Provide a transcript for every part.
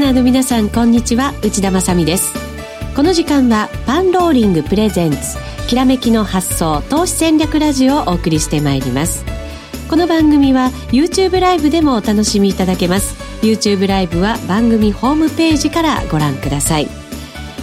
のリスナーの皆さんこんにちは。内田まさです。この時間はパンローリングプレゼンツきらめきの発想投資戦略ラジオをお送りしてまいります。この番組は YouTube ライブでもお楽しみいただけます。YouTube ライブは番組ホームページからご覧ください、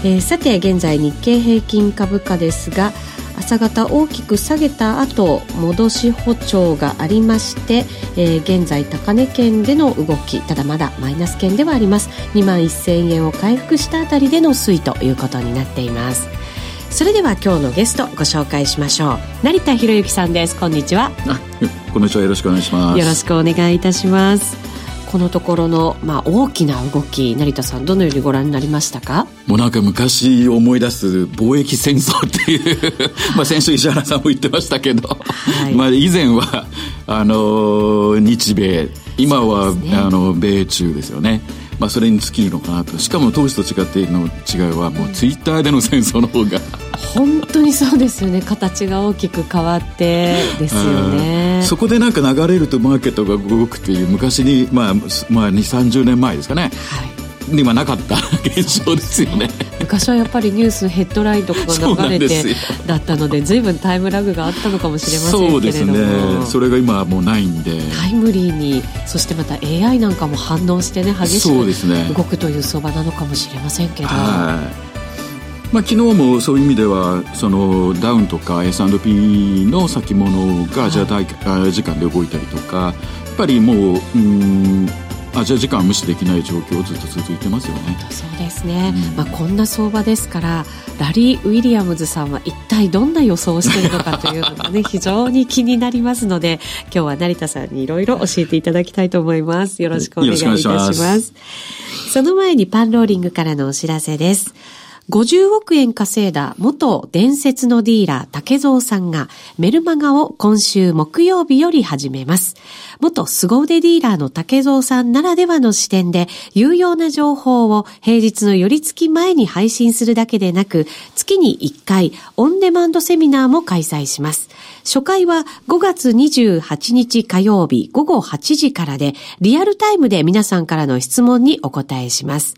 えー、さて現在日経平均株価ですが朝方大きく下げた後戻し歩調がありまして、えー、現在高値圏での動きただまだマイナス圏ではあります。2万1000円を回復したあたりでの推移ということになっています。それでは今日のゲストご紹介しましょう。成田博之さんです。こんにちは。こんにちは。よろしくお願いします。よろしくお願いいたしますこのところの、まあ、大きな動き成田さんどのようにご覧になりましたか？もうなんか昔思い出す貿易戦争っていう まあ先週石原さんも言ってましたけど、はい、まあ以前はあの日米今は、ね、あの米中ですよねまあ、それに尽きるのかなと。しかも当時と違っての違いはもうツイッターでの戦争の方が。本当にそうですよね。形が大きく変わってですよね。そこでなんか流れるとマーケットが動くっていう昔にまあ、まあ、2 3 0年前ですかね、はい。今なかった現象ですよね昔はやっぱりニュースヘッドラインとかが流れてだったので随分タイムラグがあったのかもしれませんけれども。そうですね。それが今はもうないんでタイムリーにそしてまた AI なんかも反応してね激しく動くという相場なのかもしれませんけど。まあ、昨日もそういう意味ではそのダウンとか S&P の先物がアジア大、はい、時間で動いたりとかやっぱりもううんアジア時間は無視できない状況ずっと続いてますよね。そうですね、うん、まあ、こんな相場ですからラリー・ウィリアムズさんは一体どんな予想をしているのかというのがね 非常に気になりますので今日は成田さんにいろいろ教えていただきたいと思います。よろしくお願いいたします。その前にパンローリングからのお知らせです50億円稼いだ元伝説のディーラー竹蔵さんがメルマガを今週木曜日より始めます。元凄腕ディーラーの竹蔵さんならではの視点で有用な情報を平日の寄り付き前に配信するだけでなく月に1回オンデマンドセミナーも開催します。初回は5月28日火曜日午後8時からでリアルタイムで皆さんからの質問にお答えします。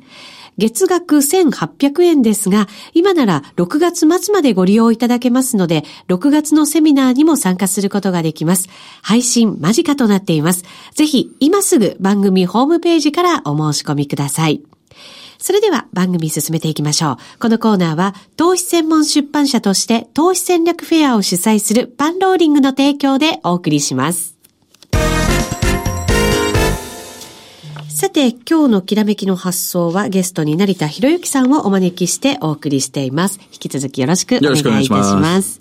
月額1800円ですが、今なら6月末までご利用いただけますので、6月のセミナーにも参加することができます。配信間近となっています。ぜひ、今すぐ番組ホームページからお申し込みください。それでは番組進めていきましょう。このコーナーは投資専門出版社として投資戦略フェアを主催するパンローリングの提供でお送りします。さて、今日のきらめきの発想はゲストに成田博之さんをお招きしてお送りしています。引き続きよろしくお願いいたします。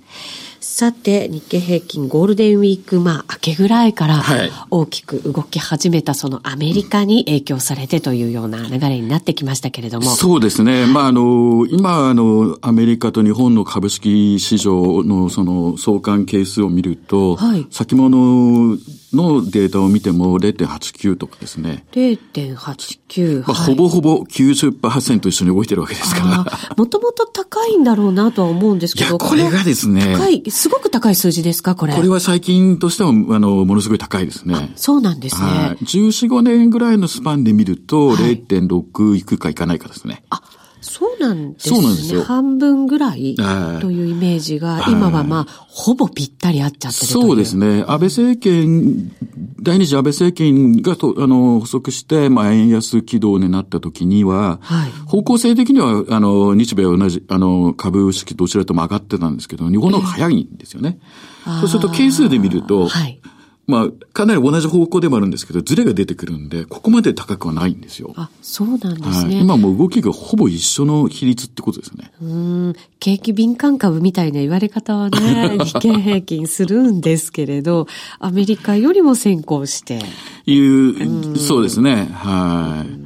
さて、日経平均ゴールデンウィーク、まあ、明けぐらいから大きく動き始めた、そのアメリカに影響されてというような流れになってきましたけれども。そうですね。まあ、あの、今、あの、アメリカと日本の株式市場のその相関係数を見ると、はい、先物のデータを見ても0.89とかですね。0.89。まあ、ほぼほぼ90%一緒に動いてるわけですから。もともと高いんだろうなとは思うんですけど。これがですね。高い、すごく高い数字ですか、これ。これは最近としては、あの、ものすごい高いですね。そうなんですね。はい。14、5年ぐらいのスパンで見ると、0.6いくかいかないかですね。あ、そうなんですね。そうなんですよ。半分ぐらいというイメージが、今はまあ、ほぼぴったり合っちゃってるそうですね。安倍政権、第二次安倍政権がと、あの、補足して、まあ、円安軌道になった時には、はい、方向性的には、あの、日米は同じ、あの、株式どちらとも上がってたんですけど、日本の方が早いんですよね。えー、そうすると、係数で見ると、はいまあ、かなり同じ方向でもあるんですけど、ズレが出てくるんで、ここまで高くはないんですよ。あ、そうなんですね。はい、今もう動きがほぼ一緒の比率ってことですね。うん。景気敏感株みたいな言われ方はね、日経平均するんですけれど、アメリカよりも先行して。いう、うそうですね。はい。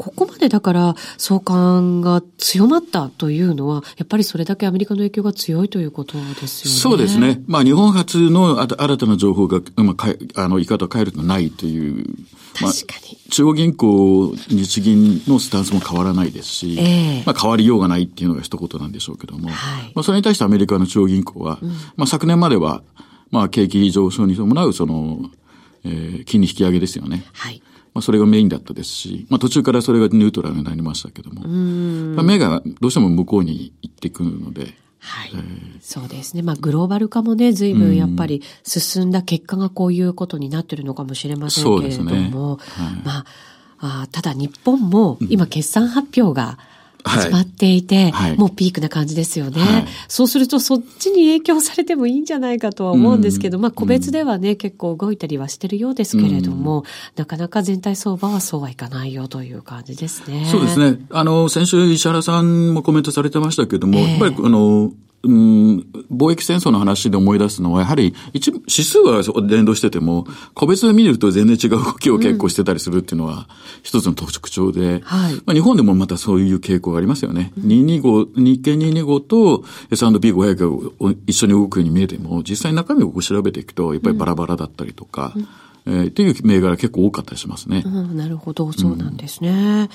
ここまでだから相関が強まったというのは、やっぱりそれだけアメリカの影響が強いということですよね。そうですね。まあ日本初の新たな情報が、まあ、あの言い方を変えるとないという。まあ、確かに。中央銀行、日銀のスタンスも変わらないですし、えー、まあ変わりようがないっていうのが一言なんでしょうけども、はい、まあそれに対してアメリカの中央銀行は、うん、まあ昨年までは、まあ景気上昇に伴うその、えー、金利引き上げですよね。はい。まあ、それがメインだったですし、まあ、途中からそれがニュートラルになりましたけども、まあ、目がどうしても向こうに行ってくるので、はい。そうですね。まあ、グローバル化もね、随分やっぱり進んだ結果がこういうことになってるのかもしれませんけれども、ね。はい、まあ、あただ日本も今決算発表が、始まっていて、はい、もうピークな感じですよね、はい、そうするとそっちに影響されてもいいんじゃないかとは思うんですけど、まあ個別ではね、結構動いたりはしてるようですけれども、なかなか全体相場はそうはいかないよという感じですね。そうですね。あの、先週石原さんもコメントされてましたけども、えー、やっぱりあの、うん、貿易戦争の話で思い出すのは、やはり一指数は連動してても、個別で見ると全然違う動きを結構してたりするっていうのは、一つの特徴で、うん、はいまあ、日本でもまたそういう傾向がありますよね。うん、225、日経225と S&P500 が一緒に動くように見えても、実際中身を調べていくと、やっぱりバラバラだったりとか、うんえー、っていう銘柄結構多かったりしますね。うん、なるほど、そうなんですね。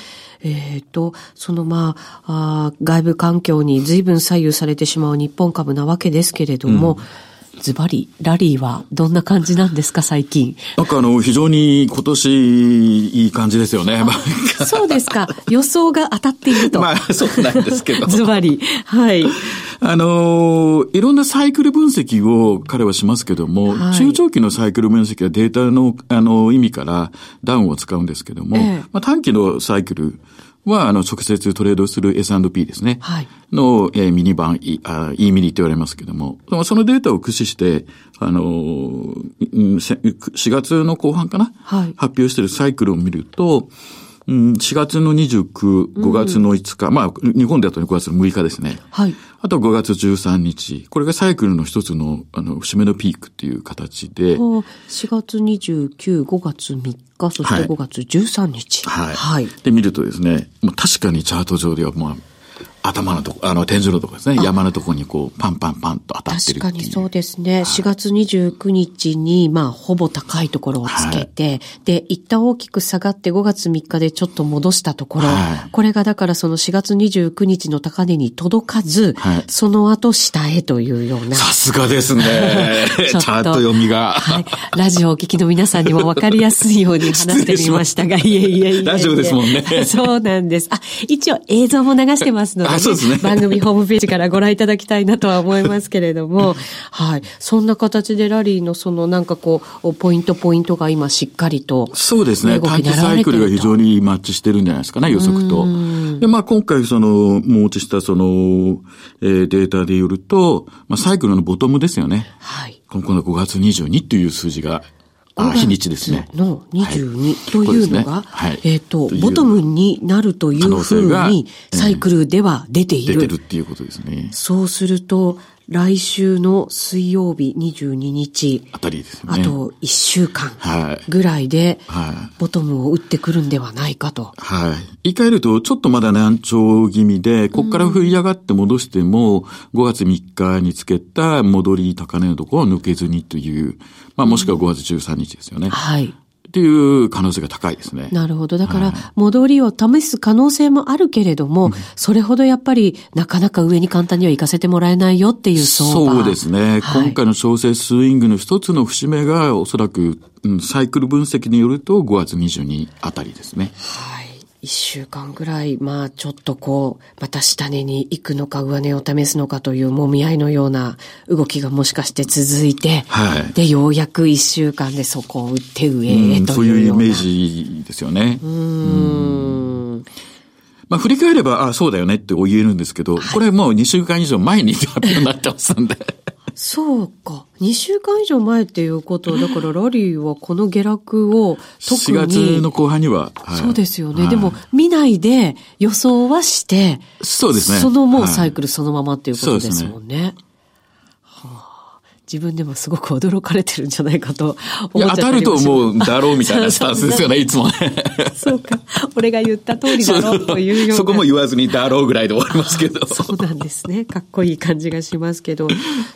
うん、えっ、と、そのまああ、外部環境に随分左右されてしまう日本株なわけですけれども、うんズバリ、ラリーはどんな感じなんですか、最近？なんかあの、非常に今年いい感じですよね。そうですか。予想が当たっていると。まあ、そうなんですけど。ズバリ。はい。あの、いろんなサイクル分析を彼はしますけども、はい、中長期のサイクル分析はデータの、あの、意味からダウンを使うんですけども、ええ、まあ、短期のサイクル、は、あの、直接トレードする S&P ですね。はい。の、えー、ミニ版、E, あ E ミニって言われますけども、そのデータを駆使して、あの4月の後半かな？はい。発表しているサイクルを見ると、うん、4月の29、5月の5日、うん、まあ、日本だと5月の6日ですね。はい。あと5月13日。これがサイクルの一つの、あの、節目のピークっていう形で。4月29、5月3日、そして5月13日。はい。はい。はい、で、見るとですね、もう確かにチャート上では、まあ、頭のとこ、あの、天井のとこですね。山のとこにこう、パンパンパンと当たってる確かにそうですね。4月29日に、まあ、ほぼ高いところをつけて、はい、で、一旦大きく下がって5月3日でちょっと戻したところ、はい、これがだからその4月29日の高値に届かず、はい、その後下へというような。さすがですね。ちゃんと読みが。はい。ラジオをお聞きの皆さんにもわかりやすいように話してみましたが、いえいえいえラジオですもんね。そうなんです。あ、一応映像も流してますので、ね、そうですね。番組ホームページからご覧いただきたいなとは思いますけれども、はい。そんな形でラリーのそのなんかこう、ポイントポイントが今しっかりと。そうですね。短期サイクルが非常にマッチしてるんじゃないですかね、予測と。で、まあ今回その、持ちしたその、えー、データでよると、まあサイクルのボトムですよね。はい。今度5月22という数字があ日にちですね。の22というのが、はい、えっ、ー、と、ボトムになるというふうに、サイクルでは出ている。出てるっていうことですね。そうすると、来週の水曜日22日。あたりですね。あと1週間ぐらいで、ボトムを打ってくるんではないかと。はい。言い換えると、ちょっとまだ難聴気味で、ここから振り上がって戻しても、5月3日につけた戻り高値のところを抜けずにという、まあもしくは5月13日ですよね。はい。っていう可能性が高いですね。なるほど。だから、戻りを試す可能性もあるけれども、それほどやっぱり、なかなか上に簡単には行かせてもらえないよっていうそうですね。はい、今回の調整スイングの一つの節目が、おそらく、うん、サイクル分析によると5月22あたりですね。はい。一週間ぐらい、まあちょっとこう、また下値に行くのか上値を試すのかというもみ合いのような動きがもしかして続いて、はい、で、ようやく一週間でそこを打って上へというそういうイメージですよね。うん。まあ、振り返れば、あそうだよねって言えるんですけど、はい、これもう2週間以上前に発表になってますんで。そうか。2週間以上前っていうことは、だからラリーはこの下落を特に。4月の後半には。はい、そうですよね。はい、でも、見ないで予想はして、そうですね。そのもうサイクルそのままっていうことですもんね。ね自分でもすごく驚かれてるんじゃないかと思っ当たると思うだろうみたいなスタンスですよね、いつもね。そうか。俺が言った通りだろうというような。そこも言わずにだろうぐらいで終わりますけど。そうなんですね。かっこいい感じがしますけど。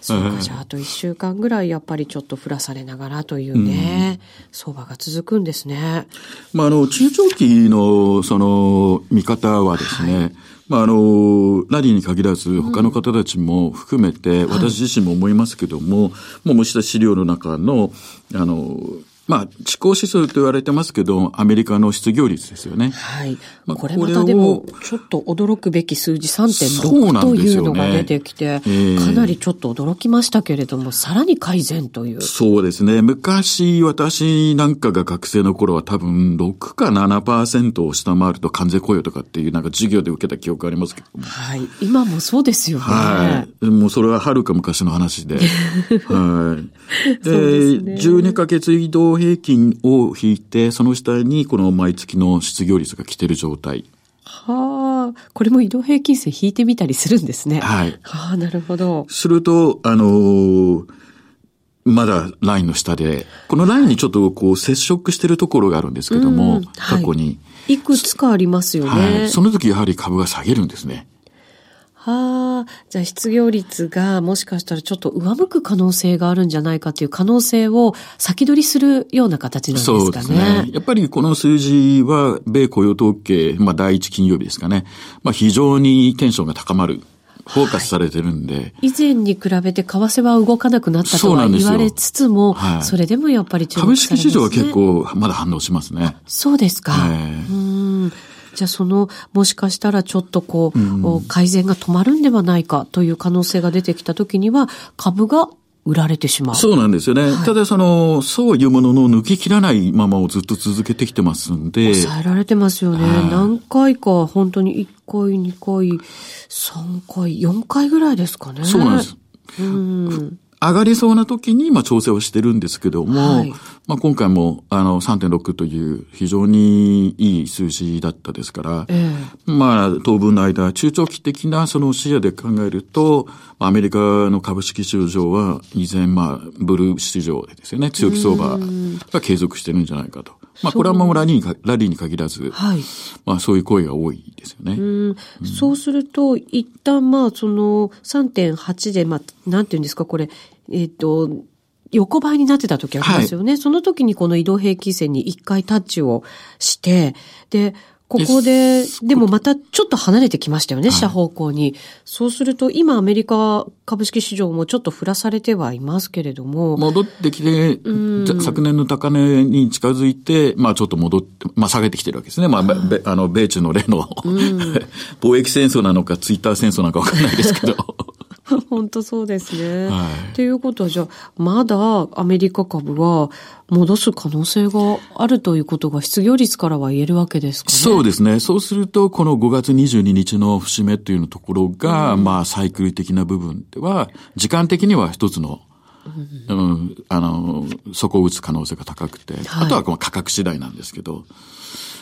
そうか、じゃああと一週間ぐらいやっぱりちょっと降らされながらというね、うん、相場が続くんですね。まあ、あの、中長期のその見方はですね、はいまあ、あの、ラリーに限らず、他の方たちも含めて、私自身も思いますけども、もう、もした資料の中の、あの、まあ、地高指数と言われてますけど、アメリカの失業率ですよね。はい。まあ、これまたでも、ちょっと驚くべき数字3.6というのが出てきて、ねえー、かなりちょっと驚きましたけれども、さらに改善という。そうですね。昔、私なんかが学生の頃は多分6か7%を下回ると完全雇用とかっていうなんか授業で受けた記憶ありますけどはい。今もそうですよね。はい。もうそれははるか昔の話で。はい。で、ね、12ヶ月移動平均を引いて、その下にこの毎月の失業率が来てる状態。はあ、これも移動平均線引いてみたりするんですね。はい。はあ、なるほど。すると、あのー、まだラインの下で、このラインにちょっとこう接触してるところがあるんですけども、過去に、い。いくつかありますよね。はい。その時やはり株が下げるんですね。はあ、じゃあ失業率がもしかしたらちょっと上向く可能性があるんじゃないかという可能性を先取りするような形なんですかね。そうですね。やっぱりこの数字は米雇用統計、まあ第一金曜日ですかね。まあ非常にテンションが高まる。フォーカスされてるんで、はい、以前に比べて為替は動かなくなったとは言われつつも、そはい、それでもやっぱりね、株式市場は結構まだ反応しますね。そうですか。うんじゃあその、もしかしたらちょっとこう、うん、改善が止まるんではないかという可能性が出てきたときには、株が売られてしまう。そうなんですよね。はい、ただその、そういうものの抜き切らないままをずっと続けてきてますんで。抑えられてますよね。はい、何回か、本当に1回、2回、3回、4回ぐらいですかね。そうなんです。うん上がりそうな時に、まあ、調整をしてるんですけども、はい、まあ、今回も、あの、3.6という非常にいい数字だったですから、えー、まあ、当分の間、中長期的なその視野で考えると、アメリカの株式市場は、依然、まあ、ブルー市場でですよね、強気相場が継続してるんじゃないかと。まあ、これはもうラリーにラリーに限らず、はい、まあ、そういう声が多いですよね。うん、そうすると、一旦、まあ、その3.8で、まあ、なんていうんですか、これ、えっ、ー、と、横ばいになってた時ありますよね。はい、その時にこの移動平均線に一回タッチをして、で、ここで、でもまたちょっと離れてきましたよね、下方向に。そうすると、今アメリカ株式市場もちょっと振らされてはいますけれども。戻ってきて、昨年の高値に近づいて、まあちょっと戻って、まあ下げてきてるわけですね。まあ、あの、米中の例の 貿易戦争なのか、ツイッター戦争なのかわかんないですけど。本当そうですね。はい。ということは、じゃあ、まだアメリカ株は戻す可能性があるということが失業率からは言えるわけですかね。そうですね。そうすると、この5月22日の節目というところが、うん、まあ、サイクル的な部分では、時間的には一つのうん、あの、底を打つ可能性が高くて、はい、あとはこの価格次第なんですけど、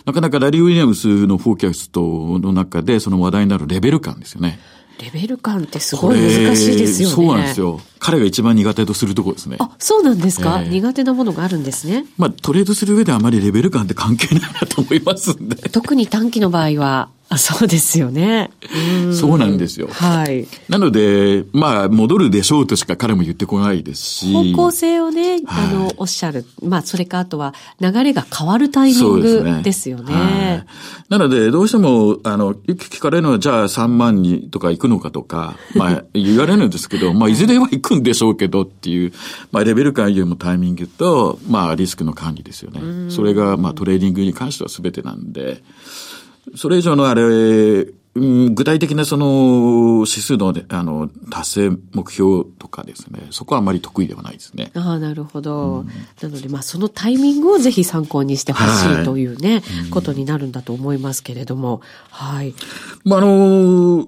なかなかラリー・ウィリアムスのフォーキャストの中でその話題になるレベル感ですよね。レベル感ってすごい難しいですよね。そうなんですよ。彼が一番苦手とするところですね。あ、そうなんですか、えー、苦手なものがあるんですね。まあ、トレードする上であまりレベル感って関係ないなと思いますんで。特に短期の場合は。あそうですよね。うそうなんですよ。はい。なので、まあ、戻るでしょうとしか彼も言ってこないですし。方向性をね、あの、おっしゃる。まあ、それかあとは、流れが変わるタイミングですよね。ねなので、どうしても、あの、聞かれるのは、じゃあ3万にとか行くのかとか、まあ、言われるんですけど、まあ、いずれは行くんでしょうけどっていう、まあ、レベル感よりもタイミングと、まあ、リスクの管理ですよね。それが、まあ、トレーディングに関しては全てなんで、それ以上のあれ、うん、具体的なその指数のあの達成目標とかですね、そこはあまり得意ではないですね。ああ、なるほど。うん、なので、まあそのタイミングをぜひ参考にしてほしいというね、はい、ことになるんだと思いますけれども、はい。まああの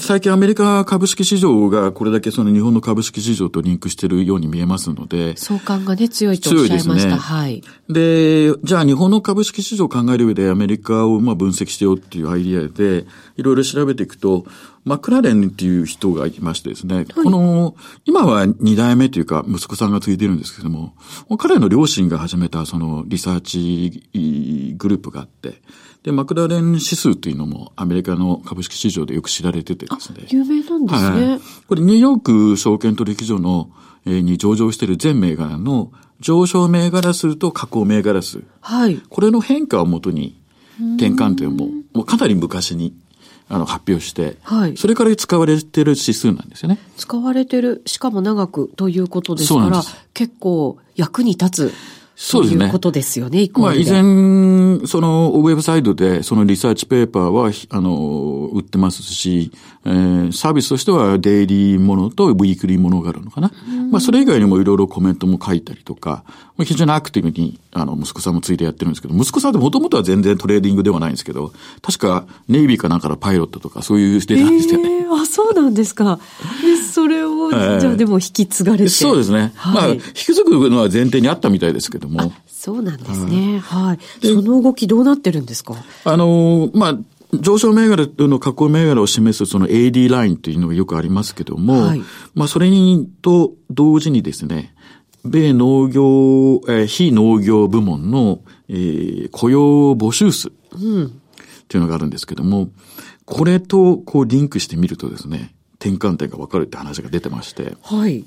最近アメリカ株式市場がこれだけその日本の株式市場とリンクしているように見えますので。相関がね、強いとおっしゃいました。強いですね。はい。で、じゃあ日本の株式市場を考える上でアメリカをまあ分析してよっていうアイディアで、いろいろ調べていくと、マクレランっていう人がいましてですね、はい、この、今は二代目というか息子さんがついてるんですけども、彼の両親が始めたそのリサーチグループがあって、で、マクラレン指数というのもアメリカの株式市場でよく知られててですね。有名なんですね。はい、これニューヨーク証券取引所の、えー、に上場している全銘柄の上昇銘柄数と下降銘柄数。はい。これの変化をもとに転換点も、もうかなり昔にあの、発表して、はいそれから使われてる指数なんですよね。使われてる、しかも長くということですから結構役に立つそうですねということですよね、まあ。以前、その、ウェブサイトで、そのリサーチペーパーは、ひあの、売ってますし、えーサービスとしては、デイリーものとウィークリーものがあるのかな。まあ、それ以外にもいろいろコメントも書いたりとか、まあ、非常にアクティブに、あの、息子さんもついてやってるんですけど、息子さんってもともとは全然トレーディングではないんですけど、確か、ネイビーかなんかのパイロットとか、そういうしてたんですよね。えーあ、そうなんですか。で、それを、ええじゃあでも引き継がれて。そうですね。まあ、はい引き継ぐのは前提にあったみたいですけども。そうなんですね。はい。その動きどうなってるんですか？あのーまあ、上昇銘柄の加工銘柄を示すその AD ラインというのがよくありますけども、はいまあ、それにと同時にですね、米農業、えー非農業部門の、えー雇用募集数っていうのがあるんですけども、これとこうリンクしてみるとですね、転換点がわかるって話が出てまして、はい。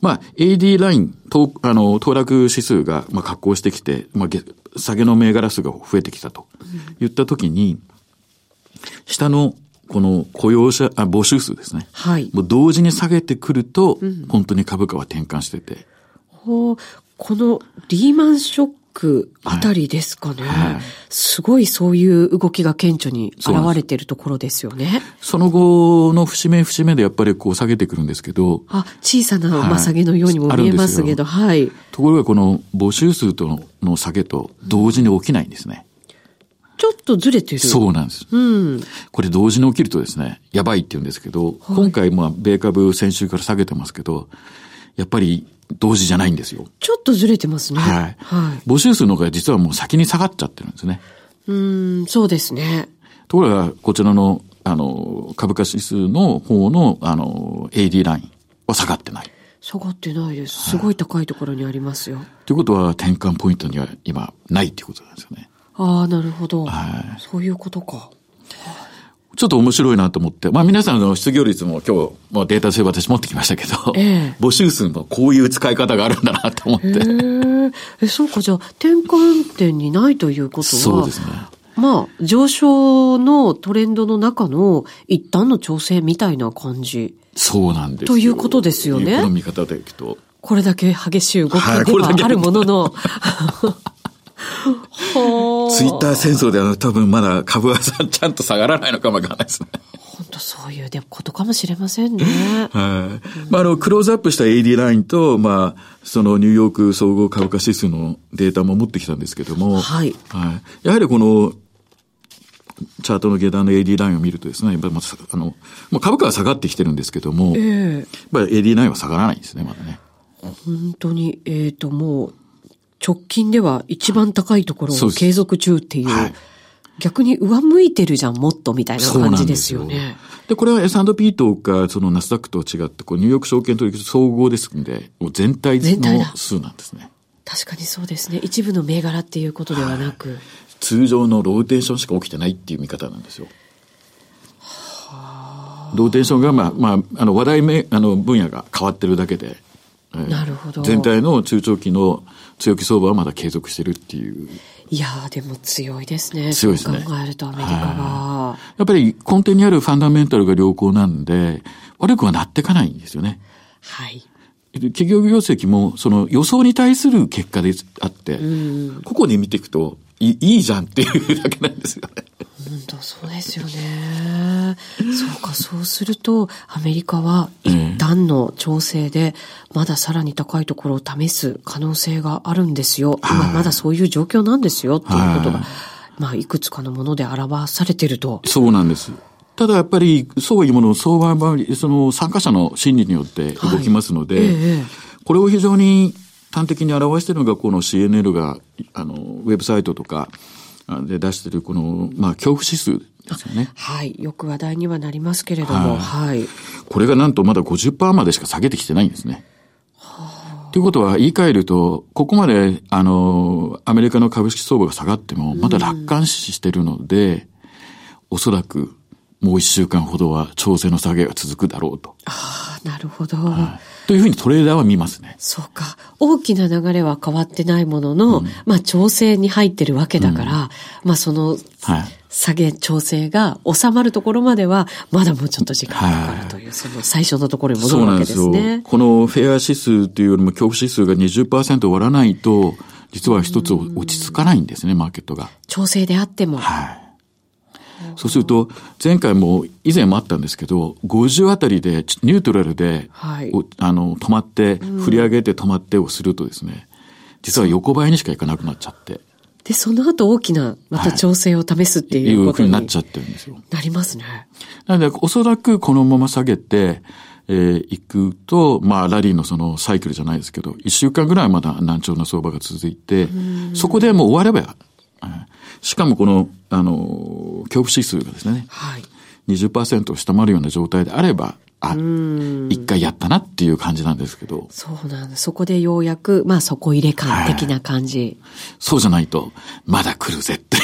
まあ、AD ライン、とあの、騰落指数が、まあ、格好してきて、まあ、げ下げの銘柄数が増えてきたと言ったときに、下の、この雇用者、あ、募集数ですね。はい。もう同時に下げてくると、本当に株価は転換してて。ほうこのリーマンショックあたりですかね。はいすごいそういう動きが顕著に現れてるところですよね。その後の節目節目でやっぱりこう下げてくるんですけど、あ、小さなはいまさげのようにも見えますけど、はい。ところがこの募集数とのの下げと同時に起きないんですね。ちょっとずれてる。そうなんです。うん。これ同時に起きるとですね、やばいって言うんですけど、今回まあ米株先週から下げてますけど、やっぱり同時じゃないんですよ。ちょっとずれてますね。はい。はい。募集数の方が実はもう先に下がっちゃってるんですね。うん、そうですね。ところが、こちらの、あの、株価指数の方の、あの、AD ラインは下がってない。下がってないです。すごい高いところにありますよ。ということは、転換ポイントには今、ないっていうことなんですよね。ああ、なるほど。はいそういうことか。ちょっと面白いなと思って。まあ皆さんの失業率も今日、もうデータ性私持ってきましたけど、ええ募集数もこういう使い方があるんだなと思って。へえ。え、そうか、じゃあ、転換点にないということは、そうですね。まあ、上昇のトレンドの中の一旦の調整みたいな感じ。そうなんですよということですよねこの見方でいくと。これだけ激しい動きではあるものの。ほ ーツイッター戦争では多分まだ株はさちゃんと下がらないのかもわかんないですね。本当そういうでことかもしれませんね。はい。まあ、あの、クローズアップした AD ラインと、まあ、そのニューヨーク総合株価指数のデータも持ってきたんですけども、はい。はい。やはりこの、チャートの下段の AD ラインを見るとですね、やっぱりまああの、もう株価は下がってきてるんですけども、やっええぱり AD ラインは下がらないんですね、まだね。本当に、えっ、と、もう、直近では一番高いところを継続中っていう、はい逆に上向いてるじゃん、もっとみたいな感じですよね。で、これは S&P とか、そのナスダックと違って、こう、ニューヨーク証券取引総合ですんで、もう全体の数なんですね。確かにそうですね。一部の銘柄っていうことではなく。通常のローテーションしか起きてないっていう見方なんですよ。ローテーションが、まあ、まあ、あの、話題め、あの、分野が変わってるだけで、えーなるほど全体の中長期の強気相場はまだ継続してるっていう。いやー、でも強いですね。強いですね考えるとアメリカは。やっぱり根底にあるファンダメンタルが良好なんで、悪くはなっていかないんですよね。はい。企業業績も、その予想に対する結果であって、ここで見ていくと、いいいじゃんっていうだけなんですよね。本当そうですよね。そうか、そうすると、アメリカは一旦の調整で、まださらに高いところを試す可能性があるんですよ。今まだそういう状況なんですよ、っていうことが、まあ、いくつかのもので表されてると。そうなんです。ただやっぱり、そういうもの、相場は、その参加者の心理によって動きますので、はいええこれを非常に端的に表しているのが、この CNN が、あの、ウェブサイトとかあで出している、この、まあ、恐怖指数ですよね。はい。よく話題にはなりますけれども、はい。これがなんとまだ50%までしか下げてきてないんですね。ということは言い換えると、ここまで、あの、アメリカの株式相場が下がっても、まだ楽観視してるので、おそらく、もう一週間ほどは調整の下げが続くだろうと。ああ、なるほど、はい。というふうにトレーダーは見ますね。そうか。大きな流れは変わってないものの、うん、まあ調整に入ってるわけだから、うん、まあその、はい。下げ調整が収まるところまでは、まだもうちょっと時間がかかるという、はい、その最初のところに戻るわけですね。そうなんですよ。このフェア指数というよりも恐怖指数が20%割らないと、実は一つ落ち着かないんですね、マーケットが。調整であっても。はい。そうすると、前回も以前もあったんですけど、50あたりでニュートラルで、はい、あの、止まって、振り上げて止まってをするとですね、実は横ばいにしかいかなくなっちゃって。で、その後大きな、また調整を試すっていうことに、はい、いうふうになっちゃってるんですよ。なりますね。なので、おそらくこのまま下げて、えー、行くと、まあ、ラリーのそのサイクルじゃないですけど、一週間ぐらいまだ難聴な相場が続いて、そこでもう終われば、しかもこの、あの、恐怖指数がですね、はい、20%を下回るような状態であれば、あ、一回やったなっていう感じなんですけど。そうなんだ。そこでようやく、まあそこ入れ感的な感じ。はい、そうじゃないと、まだ来るぜってい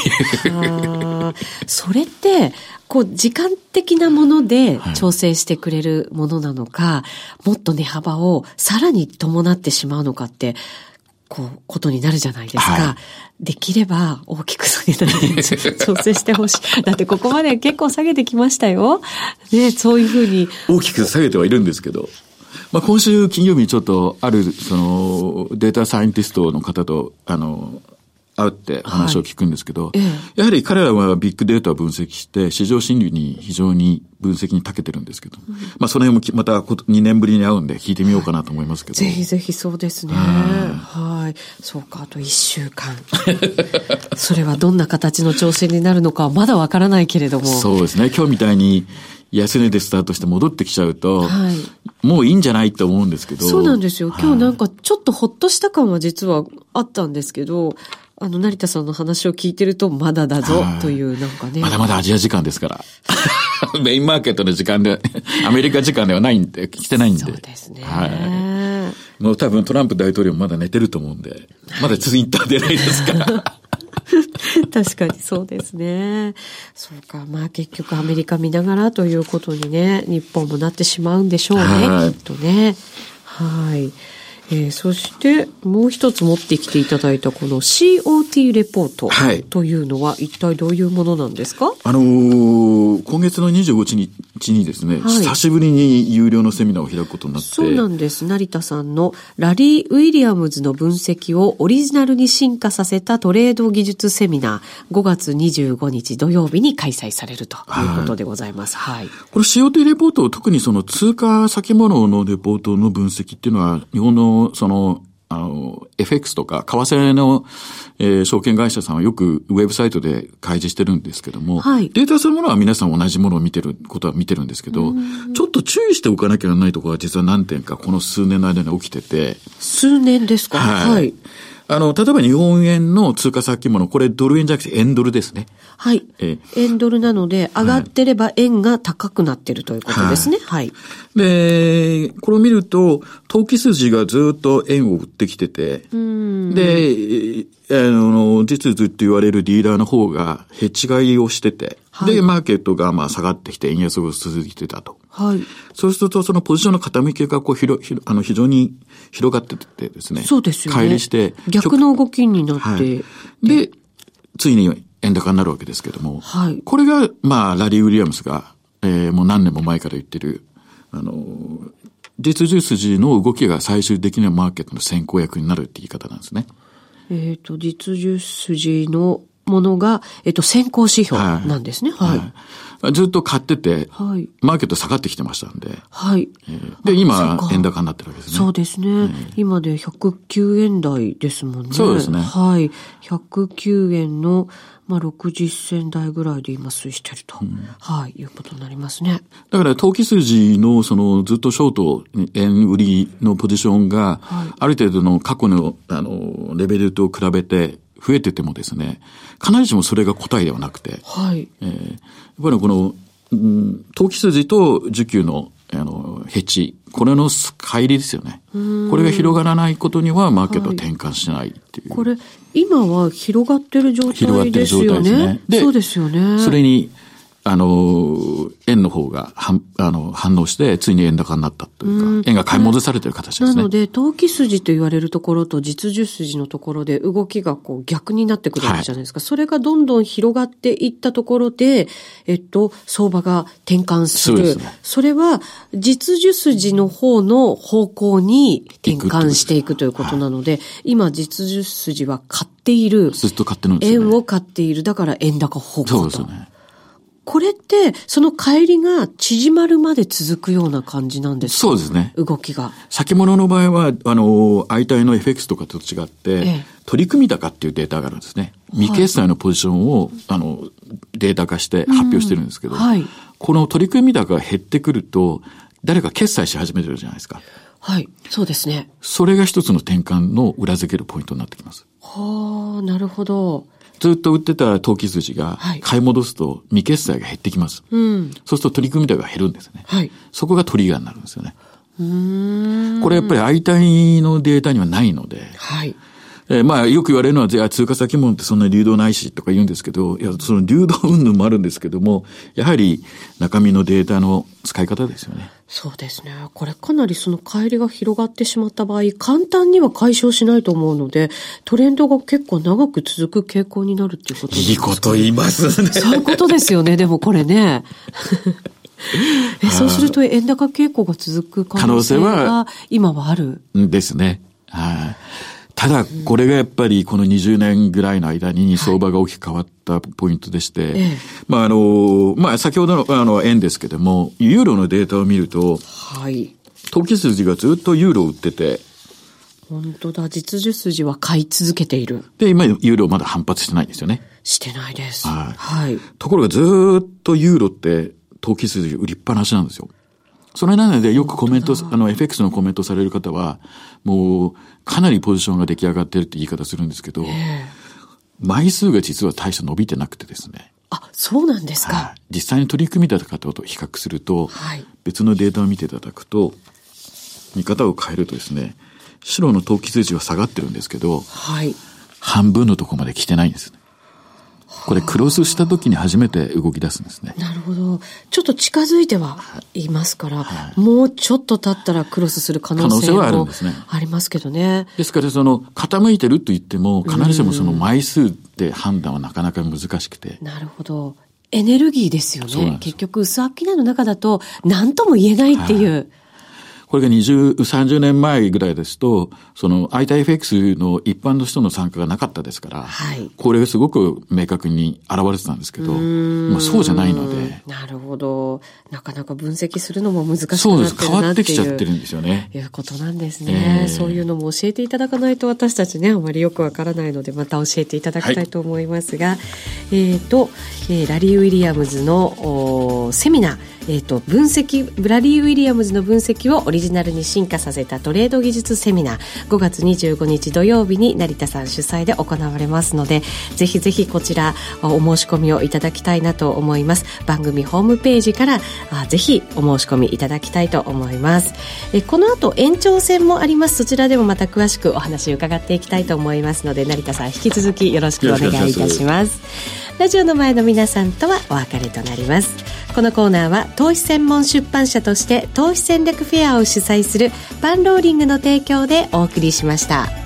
う。それって、こう、時間的なもので調整してくれるものなのか、はい、もっと値幅をさらに伴ってしまうのかって、こう、ことになるじゃないですか。はい、できれば大きく下げないで 調整してほしい。だってここまで結構下げてきましたよ。ね、そういうふうに。大きく下げてはいるんですけど。まあ、今週金曜日ちょっとある、その、データサイエンティストの方と、あの、会って話を聞くんですけど、はいやはり彼らはビッグデータを分析して、市場心理に非常に分析に長けてるんですけど、うん、まあその辺もまた2年ぶりに会うんで聞いてみようかなと思いますけど。ぜひぜひそうですね。はい。そうか、あと1週間。それはどんな形の調整になるのかはまだわからないけれども。そうですね。今日みたいに安値でスタートして戻ってきちゃうと、はい、もういいんじゃないって思うんですけど。そうなんですよ。今日なんかちょっとほっとした感は実はあったんですけど、あの、成田さんの話を聞いてると、まだだぞ、という、なんかね。まだまだアジア時間ですから。メインマーケットの時間で、アメリカ時間ではないんで、来てないんで。そうですね。はい。もう多分トランプ大統領もまだ寝てると思うんで、まだツイッター出ないですから。確かにそうですね。そうか。まあ結局アメリカ見ながらということにね、日本もなってしまうんでしょうね。きっとね。はい。えー、そしてもう一つ持ってきていただいたこの COT レポートというのは一体どういうものなんですか、あのー、今月の25日にですね、はい、久しぶりに有料のセミナーを開くことになって。そうなんです。成田さんのラリー・ウィリアムズの分析をオリジナルに進化させたトレード技術セミナー5月25日土曜日に開催されるということでございます。はい。はい、これ COT レポート特にその通貨先物のレポートの分析っていうのは日本のその、あの、FX とか、為替の、えー、証券会社さんはよくウェブサイトで開示してるんですけども、はい、データそのものは皆さん同じものを見てることは見てるんですけど、ちょっと注意しておかなきゃならないところは実は何点かこの数年の間に起きてて。数年ですか？はい。はいあの、例えば日本円の通貨先物、これドル円じゃなくて円ドルですね。はい。え円ドルなので、上がってれば円が高くなってるということですね。はい。はい、で、これを見ると、投機筋がずっと円を売ってきてて、で、あの、実図って言われるディーラーの方がヘッジ買いをしてて、はい、で、マーケットがまあ下がってきて円安が続いてたと。はい。そうすると、そのポジションの傾きがこう、ひろ、ひろ、あの、非常に広がっててですね。そうですよね。乖離して。逆の動きになって。はい、で、ついに円高になるわけですけども。はい。これが、まあ、ラリー・ウィリアムスが、えー、もう何年も前から言ってる、あの、実需筋の動きが最終的にはマーケットの先行役になるって言い方なんですね。えっ、ー、と、実需筋のものが、えっ、ー、と、先行指標なんですね。はい。はいずっと買ってて、はい、マーケット下がってきてましたんで。はい。えー、で、今、円高になってるわけですね。そうですね。えー、今で109円台ですもんね。そうですね。はい。109円の、まあ、60銭台ぐらいで今推移してると、うん、はい、いうことになりますね。だから、投機筋の、その、ずっとショート、円売りのポジションが、はい、ある程度の過去の、あの、レベルと比べて、増えててもですね、必ずしもそれが答えではなくて、はい。えー、やっぱりこの、うん、投機筋と需給の、あの、ヘッジ、これの乖離ですよね。これが広がらないことには、マーケットは転換しないっていう。はい、これ、今は広がってる状態ですよね。広がってる状態ですね。で、そうですよね。それに、あの、円の方が反あの反応して、ついに円高になったというか、円が買い戻されてる形ですね。なので、投機筋と言われるところと実需筋のところで動きがこう逆になってくるわけじゃないですか。はい、それがどんどん広がっていったところで、えっと、相場が転換する。そ、ね、それは、実需筋の方の方向に転換していくということなので、はい、今、実需筋は買っている。ずっと買ってるんですよ、ね、円を買っている。だから円高方向と。そうですよね。これって、その帰りが縮まるまで続くような感じなんですか？そうですね。動きが。先物の場合は、あの、相対の FX とかと違って、ええ、取り組み高っていうデータがあるんですね。未決済のポジションを、あの、データ化して発表してるんですけど、はい、この取り組み高が減ってくると、誰か決済し始めてるじゃないですか。はい。そうですね。それが一つの転換の裏付けるポイントになってきます。はあ、なるほど。ずっと売ってた投機筋が買い戻すと未決済が減ってきます。はいうん、そうすると取り組み高が減るんですね。はい、そこがトリガーになるんですよね。これやっぱり相対のデータにはないので、はい、えー、まあよく言われるのは、じゃあ通貨先物ってそんな流動ないしとか言うんですけど、いや、その流動云々もあるんですけども、やはり中身のデータの使い方ですよね。そうですね。これかなりその帰りが広がってしまった場合、簡単には解消しないと思うので、トレンドが結構長く続く傾向になるっていうことですいいこと言いますね。そういうことですよね、でもこれね。えそうすると円高傾向が続く可能性が今はある？ですね。はい。ただ、これがやっぱりこの20年ぐらいの間に相場が大きく変わったポイントでして、はい、まああの、まあ先ほどのあの円ですけども、ユーロのデータを見ると、はい。投機筋がずっとユーロを売ってて、本当だ、実需筋は買い続けている。で、今、ユーロまだ反発してないんですよね。してないです。はい。はい。ところがずっとユーロって投機筋売りっぱなしなんですよ。それなのでよくコメント、あの、FX のコメントされる方は、もう、かなりポジションが出来上がってるって言い方するんですけど、枚数が実は大した伸びてなくてですね。あ、そうなんですか。はい、実際に取り組みだ方と比較すると、はい、別のデータを見ていただくと、見方を変えるとですね、白の投機数値は下がってるんですけど、はい、半分のとこまで来てないんですね。これクロスした時に初めて動き出すんですね。なるほど。ちょっと近づいてはいますから、はい、もうちょっと経ったらクロスする可能性もあるんですね。ありますけどね。ですから、その、傾いてると言っても、必ずしもその枚数で判断はなかなか難しくて。なるほど。エネルギーですよね。結局、薄商いの中だと、何とも言えないっていう。はいこれが20、30年前ぐらいですと、その ITFX の一般の人の参加がなかったですから、はい、これがすごく明確に現れてたんですけど、まあ、そうじゃないので。なるほど。なかなか分析するのも難しくなってるなっていう。そうです。変わってきちゃってるんですよね。いうことなんですね、えー、そういうのも教えていただかないと私たちね、あまりよくわからないので、また教えていただきたいと思いますが、はい、えっ、と、えー、ラリー・ウィリアムズのセミナー、えーと、分析ブラリー・ウィリアムズの分析をオリジナルに進化させたトレード技術セミナー。5月25日土曜日に成田さん主催で行われますのでぜひぜひこちらお申し込みをいただきたいなと思います。番組ホームページからあぜひお申し込みいただきたいと思います。えこの後延長戦もあります。そちらでもまた詳しくお話伺っていきたいと思いますので成田さん引き続きよろしくお願いいたします。ラジオの前の皆さんとはお別れとなりますこのコーナーは投資専門出版社として投資戦略フェアを主催するパンローリングの提供でお送りしました。